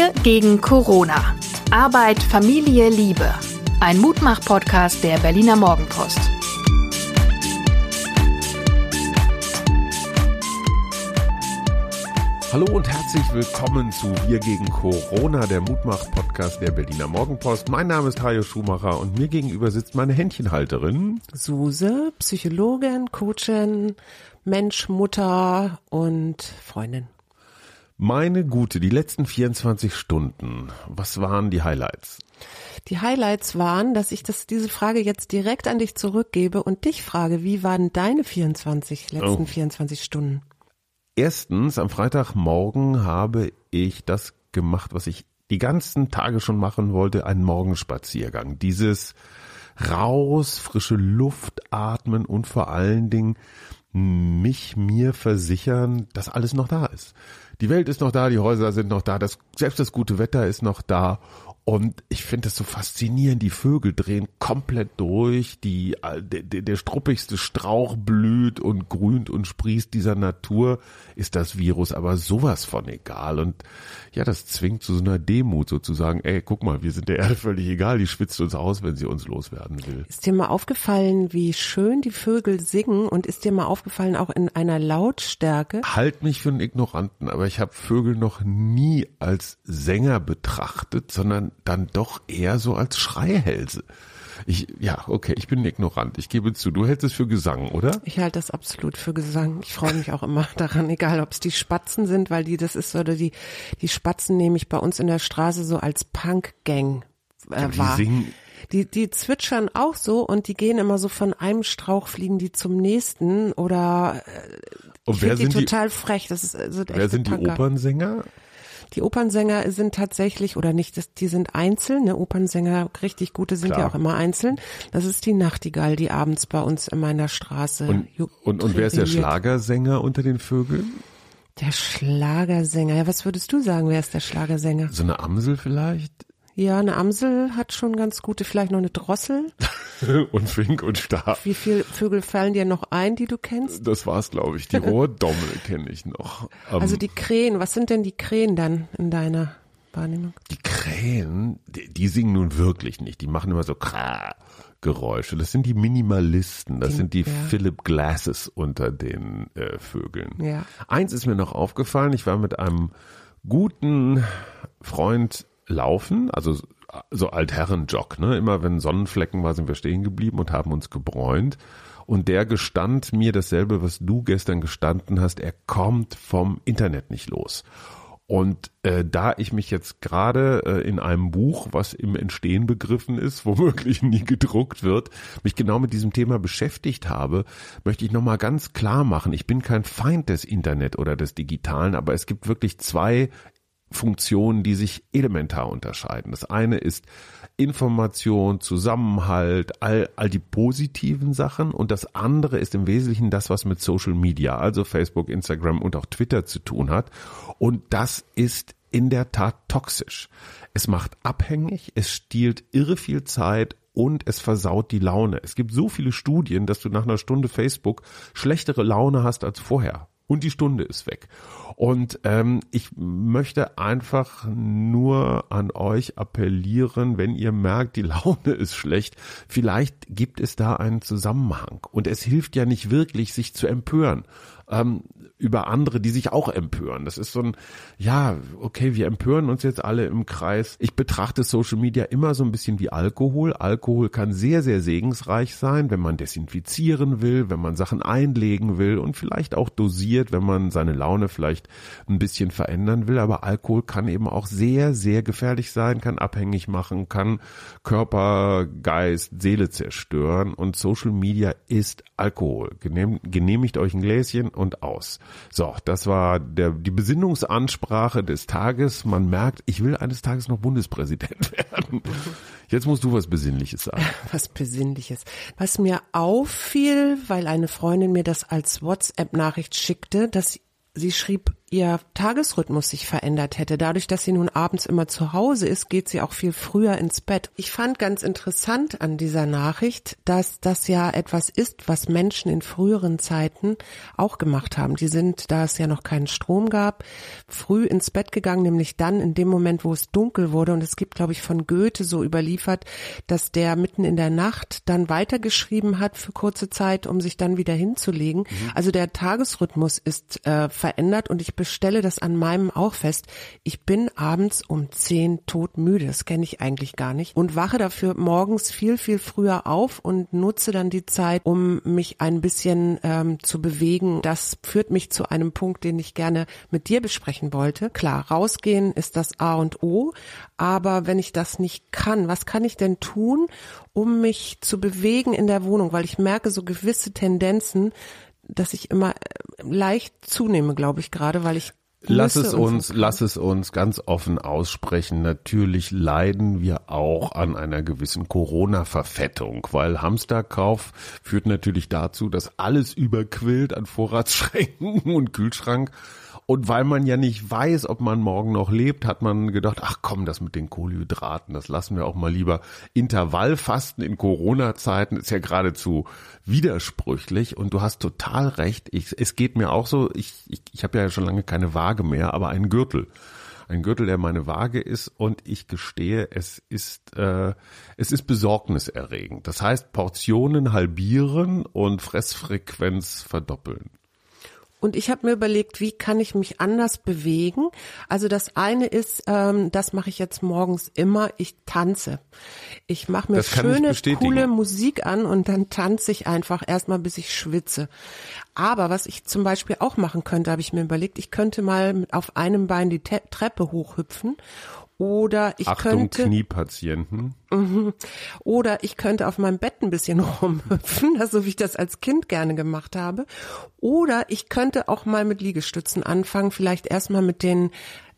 Wir gegen Corona. Arbeit, Familie, Liebe. Ein Mutmach-Podcast der Berliner Morgenpost. Hallo und herzlich willkommen zu Wir gegen Corona, der Mutmach-Podcast der Berliner Morgenpost. Mein Name ist Hajo Schumacher und mir gegenüber sitzt meine Händchenhalterin. Suse, Psychologin, Coachin, Mensch, Mutter und Freundin. Meine Gute, die letzten 24 Stunden, was waren die Highlights? Die Highlights waren, dass ich das, diese Frage jetzt direkt an dich zurückgebe und dich frage, wie waren deine 24, letzten oh. 24 Stunden? Erstens, am Freitagmorgen habe ich das gemacht, was ich die ganzen Tage schon machen wollte, einen Morgenspaziergang. Dieses raus, frische Luft atmen und vor allen Dingen mich mir versichern, dass alles noch da ist. Die Welt ist noch da, die Häuser sind noch da, das, selbst das gute Wetter ist noch da und ich finde es so faszinierend, die Vögel drehen komplett durch, die, der, der struppigste Strauch blüht und grünt und sprießt dieser Natur, ist das Virus aber sowas von egal. Und ja, das zwingt zu so einer Demut sozusagen, ey, guck mal, wir sind der Erde völlig egal, die schwitzt uns aus, wenn sie uns loswerden will. Ist dir mal aufgefallen, wie schön die Vögel singen und ist dir mal aufgefallen, auch in einer Lautstärke? Halt mich für einen Ignoranten, aber ich habe Vögel noch nie als Sänger betrachtet, sondern dann doch eher so als Schreihälse. Ich, ja, okay, ich bin ignorant. Ich gebe zu, du hältst es für Gesang, oder? Ich halte das absolut für Gesang. Ich freue mich auch immer daran, egal ob es die Spatzen sind, weil die, das ist, oder die, die Spatzen nehme ich bei uns in der Straße so als Punk-Gang äh, wahr. Singen die, die zwitschern auch so und die gehen immer so von einem Strauch fliegen die zum nächsten oder äh, und wer sind die total frech. Das ist, sind wer sind die Opernsänger? Die Opernsänger sind tatsächlich, oder nicht, die sind einzeln, ne? Opernsänger, richtig gute sind Klar. ja auch immer einzeln. Das ist die Nachtigall, die abends bei uns in meiner Straße. Und, und, und wer ist der Schlagersänger unter den Vögeln? Der Schlagersänger. Ja, was würdest du sagen, wer ist der Schlagersänger? So eine Amsel vielleicht? Ja, eine Amsel hat schon ganz gute, vielleicht noch eine Drossel. und Fink und Stab. Wie viele Vögel fallen dir noch ein, die du kennst? Das war's, glaube ich. Die Rohrdommel kenne ich noch. Um, also die Krähen, was sind denn die Krähen dann in deiner Wahrnehmung? Die Krähen, die, die singen nun wirklich nicht. Die machen immer so Krah. Geräusche. Das sind die Minimalisten, das die, sind die ja. Philip Glasses unter den äh, Vögeln. Ja. Eins ist mir noch aufgefallen, ich war mit einem guten Freund laufen, also so Altherrenjog, ne? Immer wenn Sonnenflecken war, sind wir stehen geblieben und haben uns gebräunt. Und der gestand mir dasselbe, was du gestern gestanden hast. Er kommt vom Internet nicht los. Und äh, da ich mich jetzt gerade äh, in einem Buch, was im Entstehen begriffen ist, womöglich nie gedruckt wird, mich genau mit diesem Thema beschäftigt habe, möchte ich nochmal ganz klar machen, ich bin kein Feind des Internet oder des Digitalen, aber es gibt wirklich zwei Funktionen, die sich elementar unterscheiden. Das eine ist Information, Zusammenhalt, all, all die positiven Sachen und das andere ist im Wesentlichen das, was mit Social Media, also Facebook, Instagram und auch Twitter zu tun hat. Und das ist in der Tat toxisch. Es macht abhängig, es stiehlt irre viel Zeit und es versaut die Laune. Es gibt so viele Studien, dass du nach einer Stunde Facebook schlechtere Laune hast als vorher und die Stunde ist weg. Und ähm, ich möchte einfach nur an euch appellieren, wenn ihr merkt, die Laune ist schlecht, vielleicht gibt es da einen Zusammenhang. Und es hilft ja nicht wirklich, sich zu empören ähm, über andere, die sich auch empören. Das ist so ein, ja, okay, wir empören uns jetzt alle im Kreis. Ich betrachte Social Media immer so ein bisschen wie Alkohol. Alkohol kann sehr, sehr segensreich sein, wenn man desinfizieren will, wenn man Sachen einlegen will und vielleicht auch dosiert, wenn man seine Laune vielleicht ein bisschen verändern will. Aber Alkohol kann eben auch sehr, sehr gefährlich sein, kann abhängig machen, kann Körper, Geist, Seele zerstören. Und Social Media ist Alkohol. Genehmigt euch ein Gläschen und aus. So, das war der, die Besinnungsansprache des Tages. Man merkt, ich will eines Tages noch Bundespräsident werden. Jetzt musst du was Besinnliches sagen. Was Besinnliches. Was mir auffiel, weil eine Freundin mir das als WhatsApp-Nachricht schickte, dass sie schrieb, ihr Tagesrhythmus sich verändert hätte. Dadurch, dass sie nun abends immer zu Hause ist, geht sie auch viel früher ins Bett. Ich fand ganz interessant an dieser Nachricht, dass das ja etwas ist, was Menschen in früheren Zeiten auch gemacht haben. Die sind, da es ja noch keinen Strom gab, früh ins Bett gegangen, nämlich dann in dem Moment, wo es dunkel wurde. Und es gibt, glaube ich, von Goethe so überliefert, dass der mitten in der Nacht dann weitergeschrieben hat für kurze Zeit, um sich dann wieder hinzulegen. Mhm. Also der Tagesrhythmus ist äh, verändert und ich bestelle das an meinem auch fest. Ich bin abends um zehn todmüde. Das kenne ich eigentlich gar nicht und wache dafür morgens viel, viel früher auf und nutze dann die Zeit, um mich ein bisschen ähm, zu bewegen. Das führt mich zu einem Punkt, den ich gerne mit dir besprechen wollte. Klar, rausgehen ist das A und O, aber wenn ich das nicht kann, was kann ich denn tun, um mich zu bewegen in der Wohnung? Weil ich merke so gewisse Tendenzen, dass ich immer äh, leicht zunehme, glaube ich, gerade, weil ich Lass es uns, lass es uns ganz offen aussprechen. Natürlich leiden wir auch an einer gewissen Corona-Verfettung, weil Hamsterkauf führt natürlich dazu, dass alles überquillt an Vorratsschränken und Kühlschrank und weil man ja nicht weiß, ob man morgen noch lebt, hat man gedacht, ach komm, das mit den Kohlenhydraten, das lassen wir auch mal lieber. Intervallfasten in Corona-Zeiten ist ja geradezu widersprüchlich und du hast total recht. Ich, es geht mir auch so, ich, ich, ich habe ja schon lange keine Waage mehr, aber einen Gürtel ein Gürtel, der meine Waage ist und ich gestehe, es ist äh, es ist besorgniserregend. Das heißt Portionen halbieren und Fressfrequenz verdoppeln. Und ich habe mir überlegt, wie kann ich mich anders bewegen? Also das eine ist, ähm, das mache ich jetzt morgens immer, ich tanze. Ich mache mir schöne, coole Musik an und dann tanze ich einfach erstmal, bis ich schwitze. Aber was ich zum Beispiel auch machen könnte, habe ich mir überlegt, ich könnte mal auf einem Bein die Te Treppe hochhüpfen oder ich Achtung, könnte. Kniepatienten. Mhm. Oder ich könnte auf meinem Bett ein bisschen rumhüpfen, so wie ich das als Kind gerne gemacht habe. Oder ich könnte auch mal mit Liegestützen anfangen, vielleicht erstmal mit den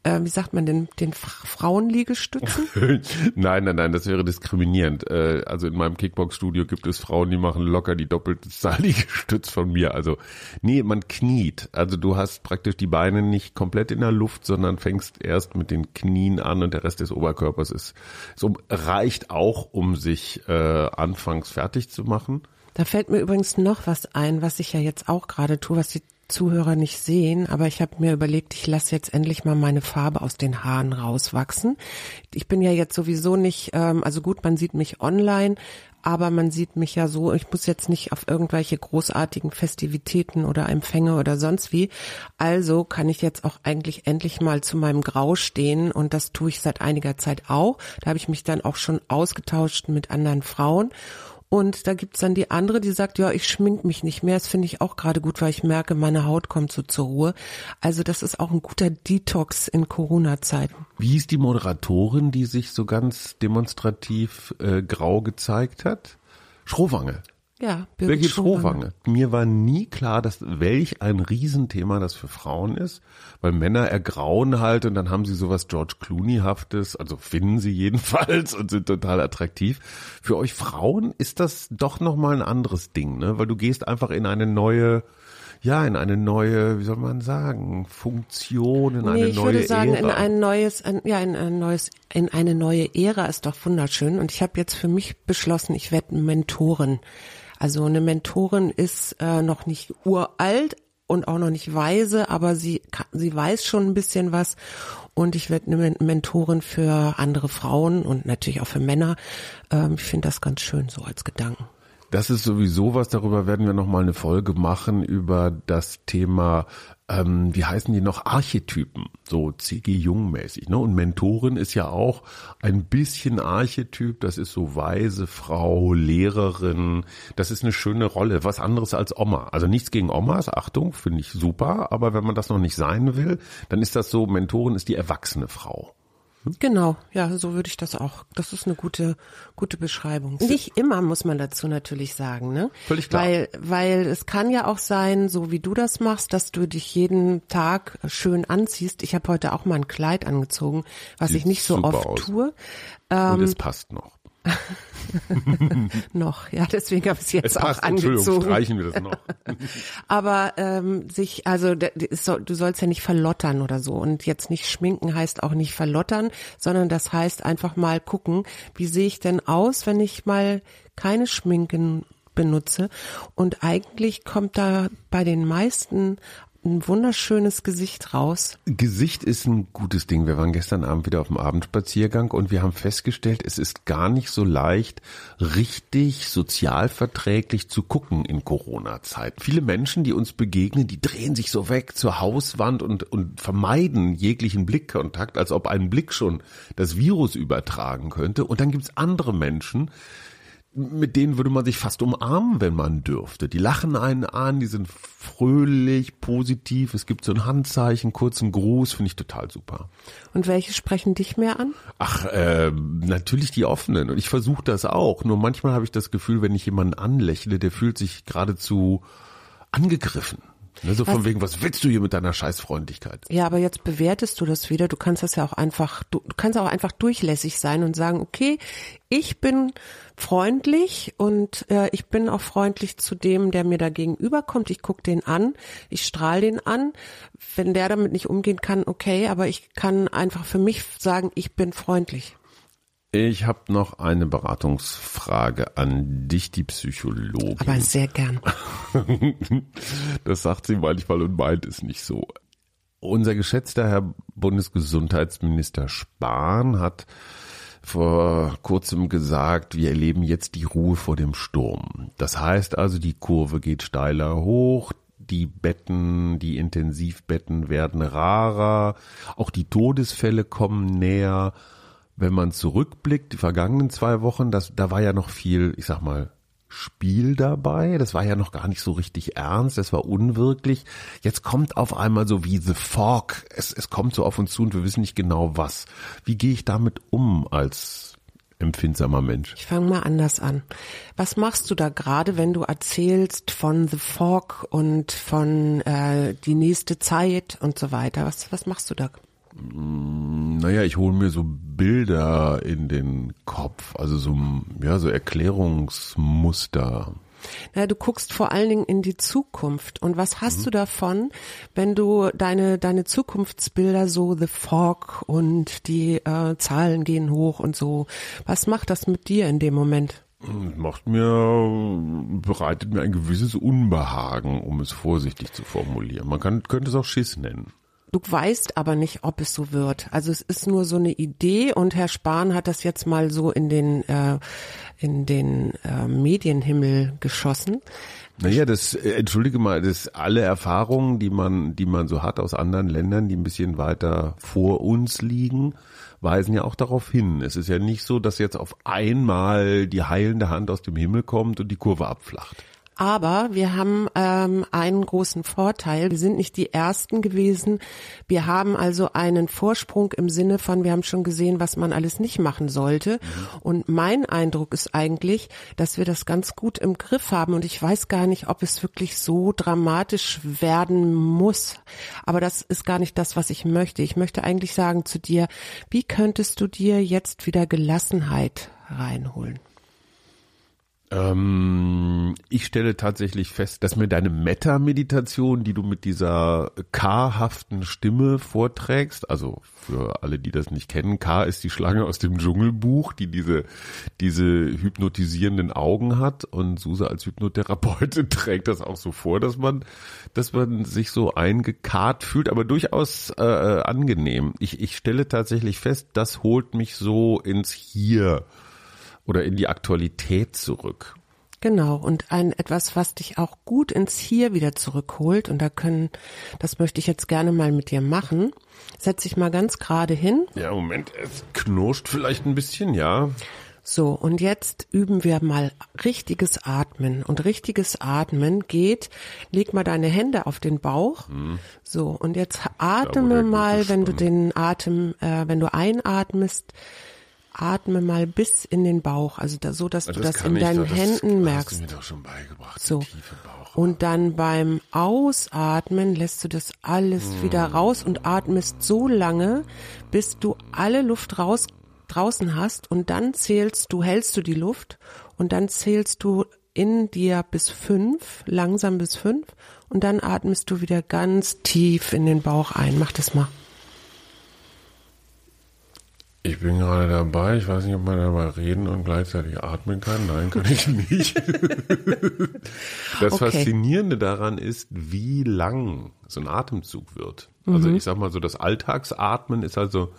äh, wie sagt man den, den Frauenliegestützen? nein, nein, nein, das wäre diskriminierend. Äh, also in meinem Kickbox-Studio gibt es Frauen, die machen locker die doppelte Zahl Liegestütz von mir. Also nee, man kniet. Also du hast praktisch die Beine nicht komplett in der Luft, sondern fängst erst mit den Knien an und der Rest des Oberkörpers ist so reicht auch, um sich äh, anfangs fertig zu machen. Da fällt mir übrigens noch was ein, was ich ja jetzt auch gerade tue, was die Zuhörer nicht sehen, aber ich habe mir überlegt, ich lasse jetzt endlich mal meine Farbe aus den Haaren rauswachsen. Ich bin ja jetzt sowieso nicht, ähm, also gut, man sieht mich online, aber man sieht mich ja so, ich muss jetzt nicht auf irgendwelche großartigen Festivitäten oder Empfänge oder sonst wie. Also kann ich jetzt auch eigentlich endlich mal zu meinem Grau stehen und das tue ich seit einiger Zeit auch. Da habe ich mich dann auch schon ausgetauscht mit anderen Frauen und da gibt's dann die andere, die sagt, ja, ich schmink mich nicht mehr. Das finde ich auch gerade gut, weil ich merke, meine Haut kommt so zur Ruhe. Also das ist auch ein guter Detox in Corona-Zeiten. Wie ist die Moderatorin, die sich so ganz demonstrativ äh, grau gezeigt hat? Schrohwange. Ja, Birgit, Birgit Schrohwange. Mir war nie klar, dass welch ein Riesenthema das für Frauen ist, weil Männer ergrauen halt und dann haben sie sowas George Clooney-haftes, also finden sie jedenfalls und sind total attraktiv. Für euch Frauen ist das doch nochmal ein anderes Ding, ne? Weil du gehst einfach in eine neue, ja, in eine neue, wie soll man sagen, Funktion, in nee, eine ich neue würde sagen, Ära. in ein neues, ein, ja, in ein neues, in eine neue Ära ist doch wunderschön. Und ich habe jetzt für mich beschlossen, ich werde Mentorin. Also eine Mentorin ist äh, noch nicht uralt und auch noch nicht weise, aber sie, sie weiß schon ein bisschen was und ich werde eine Mentorin für andere Frauen und natürlich auch für Männer. Ähm, ich finde das ganz schön so als Gedanken. Das ist sowieso was, darüber werden wir nochmal eine Folge machen, über das Thema, ähm, wie heißen die noch, Archetypen, so C.G. Jung-mäßig. Ne? Und Mentorin ist ja auch ein bisschen Archetyp, das ist so weise Frau, Lehrerin, das ist eine schöne Rolle, was anderes als Oma. Also nichts gegen Omas, Achtung, finde ich super, aber wenn man das noch nicht sein will, dann ist das so, Mentorin ist die erwachsene Frau. Genau, ja, so würde ich das auch. Das ist eine gute, gute Beschreibung. Nicht immer muss man dazu natürlich sagen, ne? Völlig klar. Weil, weil es kann ja auch sein, so wie du das machst, dass du dich jeden Tag schön anziehst. Ich habe heute auch mal ein Kleid angezogen, was Sieht ich nicht so oft aus. tue. Ähm, Und es passt noch. noch, ja, deswegen habe ich es jetzt es passt, auch angezogen. streichen wir das noch. Aber ähm, sich, also du sollst ja nicht verlottern oder so. Und jetzt nicht schminken heißt auch nicht verlottern, sondern das heißt einfach mal gucken, wie sehe ich denn aus, wenn ich mal keine Schminken benutze. Und eigentlich kommt da bei den meisten ein wunderschönes Gesicht raus. Gesicht ist ein gutes Ding. Wir waren gestern Abend wieder auf dem Abendspaziergang und wir haben festgestellt, es ist gar nicht so leicht, richtig sozialverträglich zu gucken in Corona-Zeit. Viele Menschen, die uns begegnen, die drehen sich so weg zur Hauswand und, und vermeiden jeglichen Blickkontakt, als ob ein Blick schon das Virus übertragen könnte. Und dann gibt's andere Menschen, mit denen würde man sich fast umarmen, wenn man dürfte. Die lachen einen an, die sind fröhlich, positiv. Es gibt so ein Handzeichen, kurzen Gruß, finde ich total super. Und welche sprechen dich mehr an? Ach, äh, natürlich die offenen. Und ich versuche das auch. Nur manchmal habe ich das Gefühl, wenn ich jemanden anlächle, der fühlt sich geradezu angegriffen. Ne, so was, von wegen, was willst du hier mit deiner Scheißfreundlichkeit? Ja, aber jetzt bewertest du das wieder. Du kannst das ja auch einfach, du, du kannst auch einfach durchlässig sein und sagen, okay, ich bin freundlich und äh, ich bin auch freundlich zu dem, der mir da gegenüberkommt. Ich gucke den an, ich strahle den an. Wenn der damit nicht umgehen kann, okay, aber ich kann einfach für mich sagen, ich bin freundlich. Ich habe noch eine Beratungsfrage an dich, die Psychologin. Aber sehr gern. das sagt sie manchmal und meint es nicht so. Unser geschätzter Herr Bundesgesundheitsminister Spahn hat vor kurzem gesagt, wir erleben jetzt die Ruhe vor dem Sturm. Das heißt also, die Kurve geht steiler hoch, die Betten, die Intensivbetten werden rarer, auch die Todesfälle kommen näher wenn man zurückblickt, die vergangenen zwei Wochen, das, da war ja noch viel, ich sag mal, Spiel dabei. Das war ja noch gar nicht so richtig ernst, das war unwirklich. Jetzt kommt auf einmal so wie The Fog. Es, es kommt so auf uns zu und wir wissen nicht genau was. Wie gehe ich damit um als empfindsamer Mensch? Ich fange mal anders an. Was machst du da gerade, wenn du erzählst von The Fog und von äh, die nächste Zeit und so weiter? Was, was machst du da? Mm, naja, ich hole mir so Bilder in den Kopf, also so, ja, so Erklärungsmuster. Na, du guckst vor allen Dingen in die Zukunft. Und was hast mhm. du davon, wenn du deine, deine Zukunftsbilder so The Fog und die äh, Zahlen gehen hoch und so, was macht das mit dir in dem Moment? Macht mir, bereitet mir ein gewisses Unbehagen, um es vorsichtig zu formulieren. Man kann, könnte es auch Schiss nennen. Du weißt aber nicht, ob es so wird. Also es ist nur so eine Idee und Herr Spahn hat das jetzt mal so in den äh, in den äh, Medienhimmel geschossen. Naja, das äh, entschuldige mal, das alle Erfahrungen, die man die man so hat aus anderen Ländern, die ein bisschen weiter vor uns liegen, weisen ja auch darauf hin. Es ist ja nicht so, dass jetzt auf einmal die heilende Hand aus dem Himmel kommt und die Kurve abflacht. Aber wir haben ähm, einen großen Vorteil. Wir sind nicht die Ersten gewesen. Wir haben also einen Vorsprung im Sinne von, wir haben schon gesehen, was man alles nicht machen sollte. Mhm. Und mein Eindruck ist eigentlich, dass wir das ganz gut im Griff haben. Und ich weiß gar nicht, ob es wirklich so dramatisch werden muss. Aber das ist gar nicht das, was ich möchte. Ich möchte eigentlich sagen zu dir, wie könntest du dir jetzt wieder Gelassenheit reinholen? Ähm, ich stelle tatsächlich fest, dass mir deine Meta-Meditation, die du mit dieser K-haften Stimme vorträgst, also für alle, die das nicht kennen, K ist die Schlange aus dem Dschungelbuch, die diese, diese hypnotisierenden Augen hat und Susa als Hypnotherapeutin trägt das auch so vor, dass man, dass man sich so eingekarrt fühlt, aber durchaus äh, äh angenehm. Ich, ich stelle tatsächlich fest, das holt mich so ins Hier oder in die Aktualität zurück. Genau, und ein etwas, was dich auch gut ins Hier wieder zurückholt, und da können, das möchte ich jetzt gerne mal mit dir machen. Setz dich mal ganz gerade hin. Ja, Moment, es knirscht vielleicht ein bisschen, ja. So, und jetzt üben wir mal richtiges Atmen. Und richtiges Atmen geht, leg mal deine Hände auf den Bauch. Hm. So, und jetzt atme mal, wenn du den Atem, äh, wenn du einatmest, atme mal bis in den Bauch, also da, so, dass das du das in deinen doch, Händen merkst. Hast du mir doch schon beigebracht. So. Und dann beim Ausatmen lässt du das alles hm. wieder raus und atmest so lange, bis du alle Luft raus draußen hast und dann zählst du, hältst du die Luft und dann zählst du in dir bis fünf, langsam bis fünf und dann atmest du wieder ganz tief in den Bauch ein. Mach das mal. Ich bin gerade dabei. Ich weiß nicht, ob man dabei reden und gleichzeitig atmen kann. Nein, kann ich nicht. das okay. Faszinierende daran ist, wie lang so ein Atemzug wird. Also mhm. ich sag mal so, das Alltagsatmen ist also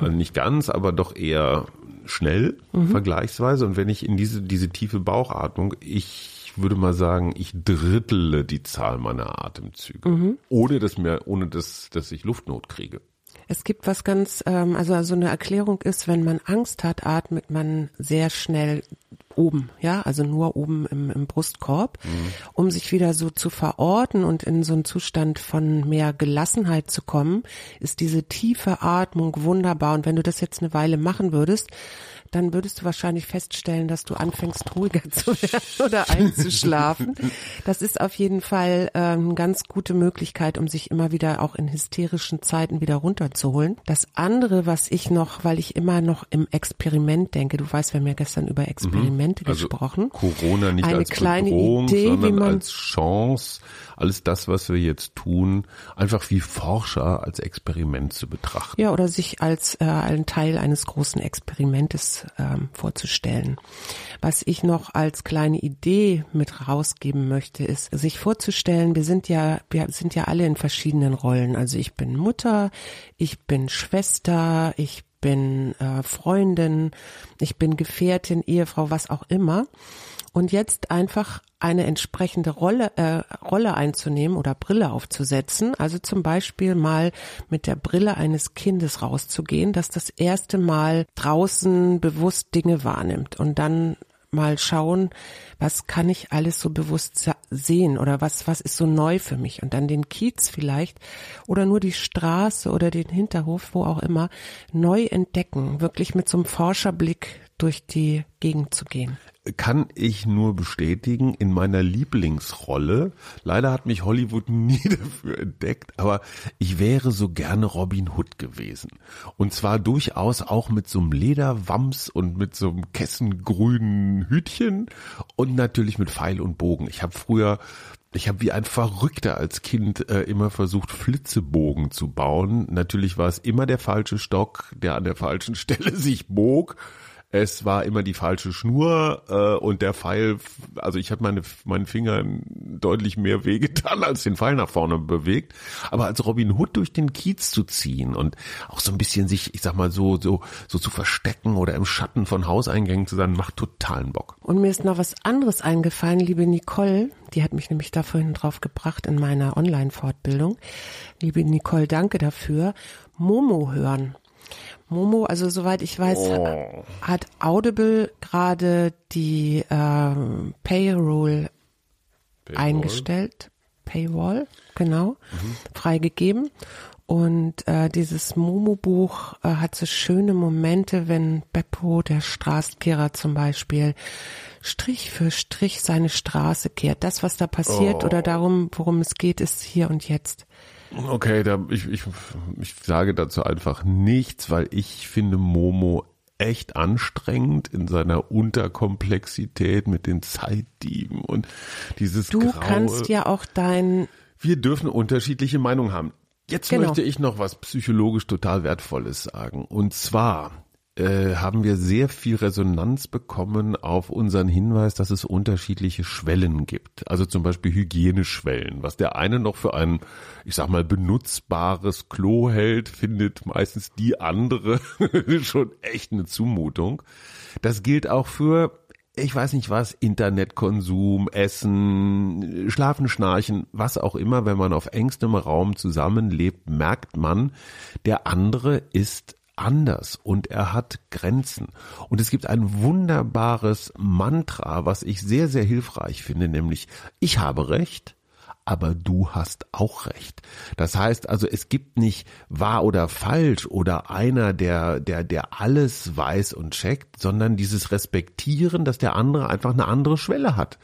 also nicht ganz, aber doch eher schnell mhm. vergleichsweise. Und wenn ich in diese, diese tiefe Bauchatmung, ich würde mal sagen, ich drittle die Zahl meiner Atemzüge. Mhm. Ohne dass mir, ohne dass, dass ich Luftnot kriege. Es gibt was ganz, ähm, also so eine Erklärung ist, wenn man Angst hat, atmet man sehr schnell oben, ja, also nur oben im, im Brustkorb, mhm. um sich wieder so zu verorten und in so einen Zustand von mehr Gelassenheit zu kommen, ist diese tiefe Atmung wunderbar. Und wenn du das jetzt eine Weile machen würdest, dann würdest du wahrscheinlich feststellen, dass du anfängst ruhiger zu werden oder einzuschlafen. Das ist auf jeden Fall äh, eine ganz gute Möglichkeit, um sich immer wieder auch in hysterischen Zeiten wieder runterzuholen. Das andere, was ich noch, weil ich immer noch im Experiment denke, du weißt, wir haben ja gestern über Experimente mhm. also gesprochen. Corona nicht eine als kleine Bedrohung, Idee, sondern wie man, als Chance, alles das, was wir jetzt tun, einfach wie Forscher als Experiment zu betrachten. Ja, oder sich als äh, ein Teil eines großen Experimentes ähm, vorzustellen. Was ich noch als kleine Idee mit rausgeben möchte, ist, sich vorzustellen, wir sind ja, wir sind ja alle in verschiedenen Rollen. Also ich bin Mutter, ich bin Schwester, ich bin äh, Freundin, ich bin Gefährtin, Ehefrau, was auch immer und jetzt einfach eine entsprechende Rolle, äh, Rolle einzunehmen oder Brille aufzusetzen. Also zum Beispiel mal mit der Brille eines Kindes rauszugehen, das das erste Mal draußen bewusst Dinge wahrnimmt. Und dann mal schauen, was kann ich alles so bewusst sehen oder was, was ist so neu für mich? Und dann den Kiez vielleicht oder nur die Straße oder den Hinterhof, wo auch immer, neu entdecken, wirklich mit so einem Forscherblick durch die Gegend zu gehen kann ich nur bestätigen, in meiner Lieblingsrolle, leider hat mich Hollywood nie dafür entdeckt, aber ich wäre so gerne Robin Hood gewesen. Und zwar durchaus auch mit so einem Lederwams und mit so einem kessengrünen Hütchen und natürlich mit Pfeil und Bogen. Ich habe früher ich habe wie ein Verrückter als Kind äh, immer versucht, Flitzebogen zu bauen. Natürlich war es immer der falsche Stock, der an der falschen Stelle sich bog es war immer die falsche Schnur äh, und der Pfeil, also ich habe meine meinen Fingern deutlich mehr wehgetan, als den Pfeil nach vorne bewegt. Aber als Robin Hood durch den Kiez zu ziehen und auch so ein bisschen sich, ich sag mal so so so zu verstecken oder im Schatten von Hauseingängen zu sein, macht totalen Bock. Und mir ist noch was anderes eingefallen, liebe Nicole, die hat mich nämlich da vorhin drauf gebracht in meiner Online-Fortbildung. Liebe Nicole, danke dafür. Momo hören. Momo, also soweit ich weiß, oh. hat Audible gerade die ähm, Payroll, Paywall. eingestellt. Paywall, genau, mhm. freigegeben. Und äh, dieses Momo-Buch äh, hat so schöne Momente, wenn Beppo, der Straßenkehrer zum Beispiel, Strich für Strich seine Straße kehrt. Das, was da passiert oh. oder darum, worum es geht, ist hier und jetzt. Okay, da, ich, ich, ich sage dazu einfach nichts, weil ich finde Momo echt anstrengend in seiner Unterkomplexität mit den Zeitdieben und dieses Du Graue. kannst ja auch dein Wir dürfen unterschiedliche Meinungen haben. Jetzt genau. möchte ich noch was psychologisch total wertvolles sagen und zwar äh, haben wir sehr viel Resonanz bekommen auf unseren Hinweis, dass es unterschiedliche Schwellen gibt. Also zum Beispiel Hygieneschwellen. Was der eine noch für ein, ich sag mal, benutzbares Klo hält, findet meistens die andere schon echt eine Zumutung. Das gilt auch für ich weiß nicht was, Internetkonsum, Essen, Schlafen, Schnarchen, was auch immer, wenn man auf engstem Raum zusammenlebt, merkt man, der andere ist anders und er hat Grenzen. Und es gibt ein wunderbares Mantra, was ich sehr, sehr hilfreich finde, nämlich ich habe Recht, aber du hast auch recht. Das heißt also, es gibt nicht wahr oder falsch oder einer, der, der, der alles weiß und checkt, sondern dieses Respektieren, dass der andere einfach eine andere Schwelle hat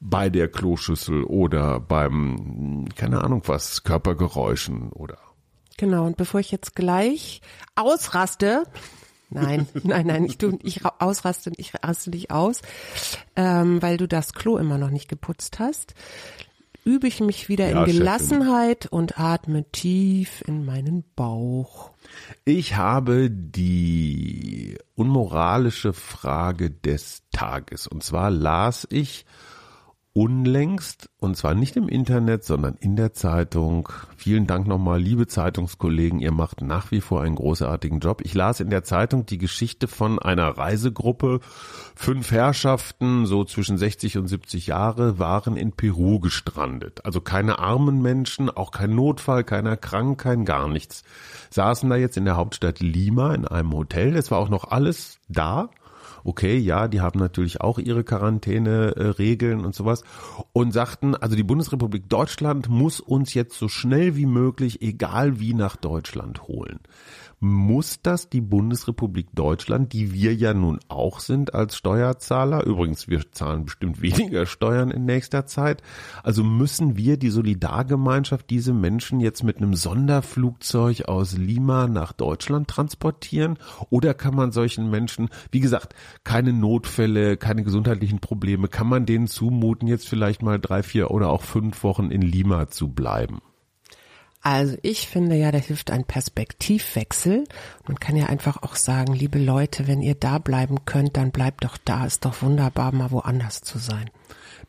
bei der Kloschüssel oder beim, keine Ahnung was, Körpergeräuschen oder Genau, und bevor ich jetzt gleich ausraste, Nein, nein, nein, ich, tu, ich ausraste, ich raste dich aus, ähm, weil du das Klo immer noch nicht geputzt hast. Übe ich mich wieder ja, in Gelassenheit Chefin. und atme tief in meinen Bauch. Ich habe die unmoralische Frage des Tages. Und zwar las ich unlängst, und zwar nicht im Internet, sondern in der Zeitung. Vielen Dank nochmal, liebe Zeitungskollegen, ihr macht nach wie vor einen großartigen Job. Ich las in der Zeitung die Geschichte von einer Reisegruppe. Fünf Herrschaften, so zwischen 60 und 70 Jahre, waren in Peru gestrandet. Also keine armen Menschen, auch kein Notfall, keiner krank, kein gar nichts. Saßen da jetzt in der Hauptstadt Lima in einem Hotel. Es war auch noch alles da okay, ja, die haben natürlich auch ihre Quarantäne-Regeln und sowas und sagten, also die Bundesrepublik Deutschland muss uns jetzt so schnell wie möglich, egal wie, nach Deutschland holen muss das die Bundesrepublik Deutschland, die wir ja nun auch sind als Steuerzahler, übrigens wir zahlen bestimmt weniger Steuern in nächster Zeit, also müssen wir die Solidargemeinschaft diese Menschen jetzt mit einem Sonderflugzeug aus Lima nach Deutschland transportieren? Oder kann man solchen Menschen, wie gesagt, keine Notfälle, keine gesundheitlichen Probleme, kann man denen zumuten, jetzt vielleicht mal drei, vier oder auch fünf Wochen in Lima zu bleiben? Also ich finde ja, da hilft ein Perspektivwechsel. Man kann ja einfach auch sagen, liebe Leute, wenn ihr da bleiben könnt, dann bleibt doch da. Ist doch wunderbar, mal woanders zu sein.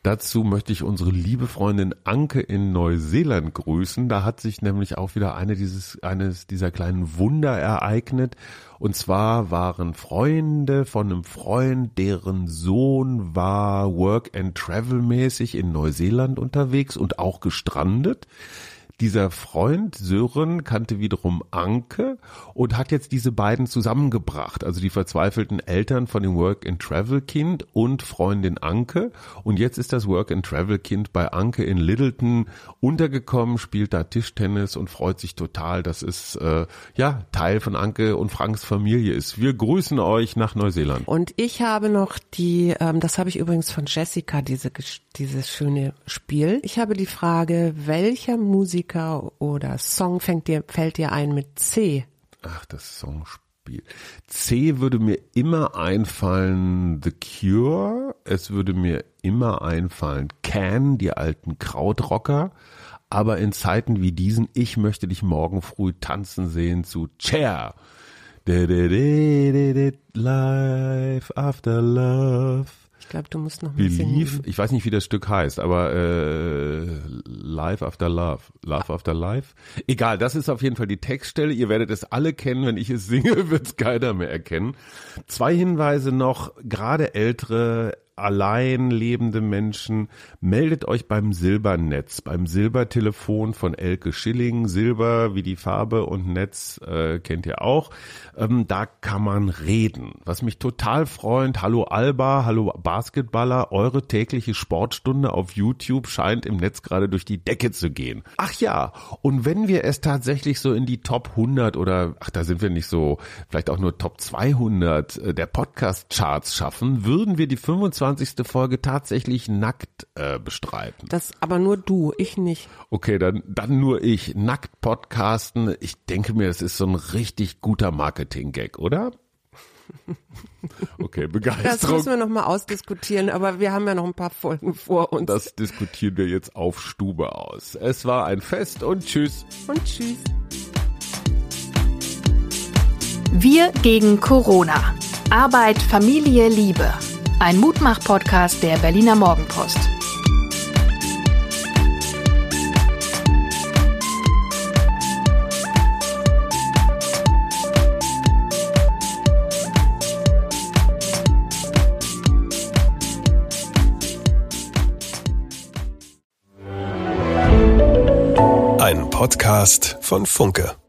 Dazu möchte ich unsere liebe Freundin Anke in Neuseeland grüßen. Da hat sich nämlich auch wieder eine dieses, eines dieser kleinen Wunder ereignet. Und zwar waren Freunde von einem Freund, deren Sohn war Work and Travel mäßig in Neuseeland unterwegs und auch gestrandet. Dieser Freund Sören kannte wiederum Anke und hat jetzt diese beiden zusammengebracht, also die verzweifelten Eltern von dem Work and Travel Kind und Freundin Anke. Und jetzt ist das Work and Travel Kind bei Anke in Littleton untergekommen, spielt da Tischtennis und freut sich total, dass es äh, ja Teil von Anke und Franks Familie ist. Wir grüßen euch nach Neuseeland. Und ich habe noch die, ähm, das habe ich übrigens von Jessica, diese, dieses schöne Spiel. Ich habe die Frage, welcher Musiker Musiker oder Song fängt dir, fällt dir ein mit C? Ach, das Songspiel. C würde mir immer einfallen The Cure. Es würde mir immer einfallen Can, die alten Krautrocker. Aber in Zeiten wie diesen, ich möchte dich morgen früh tanzen sehen zu Chair. Life after love glaube, du musst noch ein. Believe, ich weiß nicht, wie das Stück heißt, aber äh, Life After Love, Love After Life. Egal, das ist auf jeden Fall die Textstelle. Ihr werdet es alle kennen. Wenn ich es singe, wird es keiner mehr erkennen. Zwei Hinweise noch, gerade ältere allein lebende Menschen, meldet euch beim Silbernetz, beim Silbertelefon von Elke Schilling. Silber wie die Farbe und Netz äh, kennt ihr auch. Ähm, da kann man reden. Was mich total freut, hallo Alba, hallo Basketballer, eure tägliche Sportstunde auf YouTube scheint im Netz gerade durch die Decke zu gehen. Ach ja, und wenn wir es tatsächlich so in die Top 100 oder, ach da sind wir nicht so, vielleicht auch nur Top 200 äh, der Podcast-Charts schaffen, würden wir die 25 25. Folge tatsächlich nackt äh, bestreiten. Das aber nur du, ich nicht. Okay, dann, dann nur ich. Nackt podcasten. Ich denke mir, das ist so ein richtig guter Marketing-Gag, oder? Okay, Begeisterung. Das müssen wir nochmal ausdiskutieren, aber wir haben ja noch ein paar Folgen vor uns. Das diskutieren wir jetzt auf Stube aus. Es war ein Fest und tschüss. Und tschüss. Wir gegen Corona. Arbeit, Familie, Liebe. Ein Mutmach-Podcast der Berliner Morgenpost. Ein Podcast von Funke.